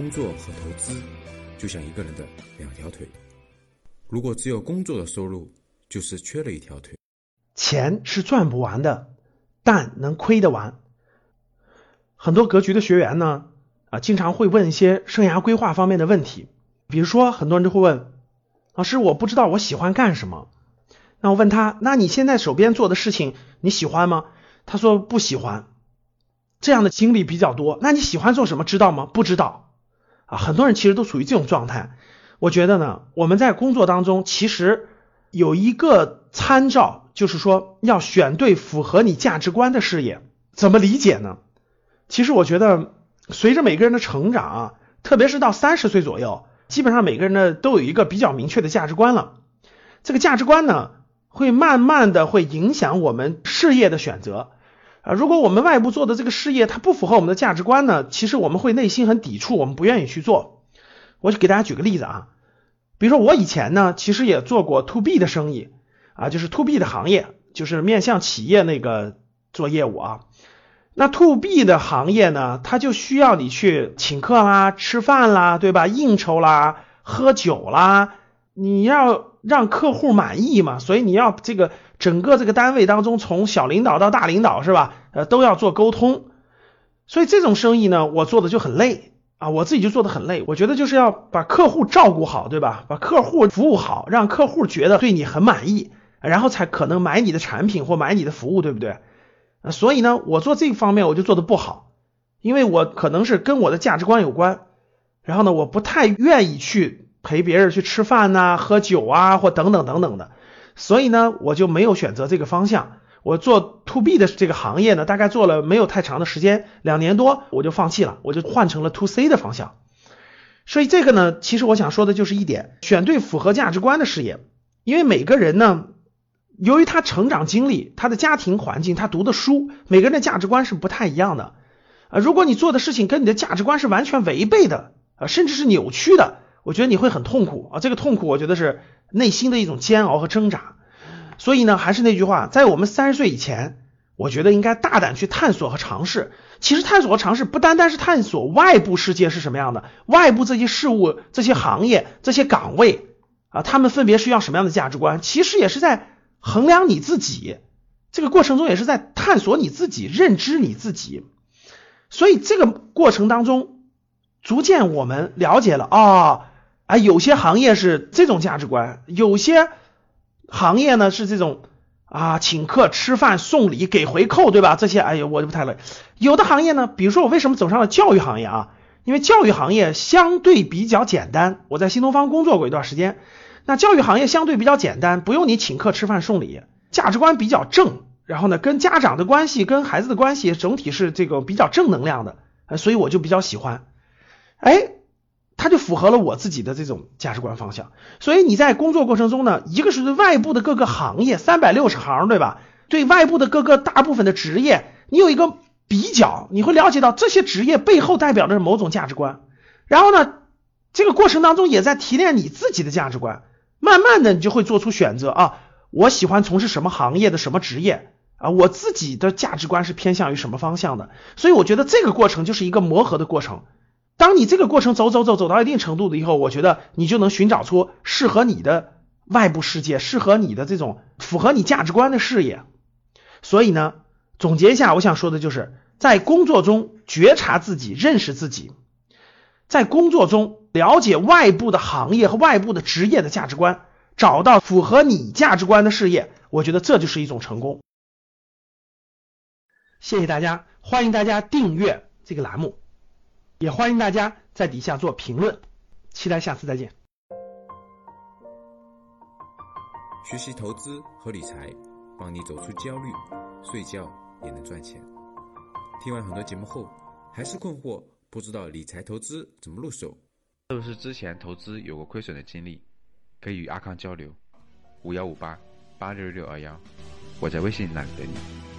工作和投资就像一个人的两条腿，如果只有工作的收入，就是缺了一条腿。钱是赚不完的，但能亏得完。很多格局的学员呢，啊，经常会问一些生涯规划方面的问题，比如说，很多人就会问老师，我不知道我喜欢干什么。那我问他，那你现在手边做的事情你喜欢吗？他说不喜欢。这样的经历比较多。那你喜欢做什么？知道吗？不知道。啊，很多人其实都处于这种状态。我觉得呢，我们在工作当中其实有一个参照，就是说要选对符合你价值观的事业。怎么理解呢？其实我觉得，随着每个人的成长啊，特别是到三十岁左右，基本上每个人呢都有一个比较明确的价值观了。这个价值观呢，会慢慢的会影响我们事业的选择。啊，如果我们外部做的这个事业它不符合我们的价值观呢，其实我们会内心很抵触，我们不愿意去做。我就给大家举个例子啊，比如说我以前呢，其实也做过 to B 的生意啊，就是 to B 的行业，就是面向企业那个做业务啊。那 to B 的行业呢，它就需要你去请客啦、吃饭啦，对吧？应酬啦、喝酒啦，你要让客户满意嘛，所以你要这个。整个这个单位当中，从小领导到大领导是吧？呃，都要做沟通，所以这种生意呢，我做的就很累啊，我自己就做的很累。我觉得就是要把客户照顾好，对吧？把客户服务好，让客户觉得对你很满意，然后才可能买你的产品或买你的服务，对不对？所以呢，我做这方面我就做的不好，因为我可能是跟我的价值观有关，然后呢，我不太愿意去陪别人去吃饭呐、喝酒啊，或等等等等的。所以呢，我就没有选择这个方向。我做 to B 的这个行业呢，大概做了没有太长的时间，两年多我就放弃了，我就换成了 to C 的方向。所以这个呢，其实我想说的就是一点：选对符合价值观的事业。因为每个人呢，由于他成长经历、他的家庭环境、他读的书，每个人的价值观是不太一样的。啊，如果你做的事情跟你的价值观是完全违背的，啊，甚至是扭曲的，我觉得你会很痛苦啊。这个痛苦，我觉得是。内心的一种煎熬和挣扎，所以呢，还是那句话，在我们三十岁以前，我觉得应该大胆去探索和尝试。其实探索和尝试不单单是探索外部世界是什么样的，外部这些事物、这些行业、这些岗位啊，他们分别需要什么样的价值观，其实也是在衡量你自己。这个过程中也是在探索你自己、认知你自己。所以这个过程当中，逐渐我们了解了啊。啊，有些行业是这种价值观，有些行业呢是这种啊，请客吃饭送礼给回扣，对吧？这些哎呀，我就不太乐意。有的行业呢，比如说我为什么走上了教育行业啊？因为教育行业相对比较简单。我在新东方工作过一段时间，那教育行业相对比较简单，不用你请客吃饭送礼，价值观比较正，然后呢，跟家长的关系、跟孩子的关系整体是这个比较正能量的，所以我就比较喜欢。哎。它就符合了我自己的这种价值观方向，所以你在工作过程中呢，一个是对外部的各个行业三百六十行，对吧？对外部的各个大部分的职业，你有一个比较，你会了解到这些职业背后代表的是某种价值观。然后呢，这个过程当中也在提炼你自己的价值观，慢慢的你就会做出选择啊，我喜欢从事什么行业的什么职业啊，我自己的价值观是偏向于什么方向的。所以我觉得这个过程就是一个磨合的过程。当你这个过程走走走走到一定程度的以后，我觉得你就能寻找出适合你的外部世界，适合你的这种符合你价值观的事业。所以呢，总结一下，我想说的就是在工作中觉察自己，认识自己，在工作中了解外部的行业和外部的职业的价值观，找到符合你价值观的事业，我觉得这就是一种成功。谢谢大家，欢迎大家订阅这个栏目。也欢迎大家在底下做评论，期待下次再见。学习投资和理财，帮你走出焦虑，睡觉也能赚钱。听完很多节目后，还是困惑，不知道理财投资怎么入手？是不是之前投资有过亏损的经历？可以与阿康交流，五幺五八八六六二幺，我在微信那里等你。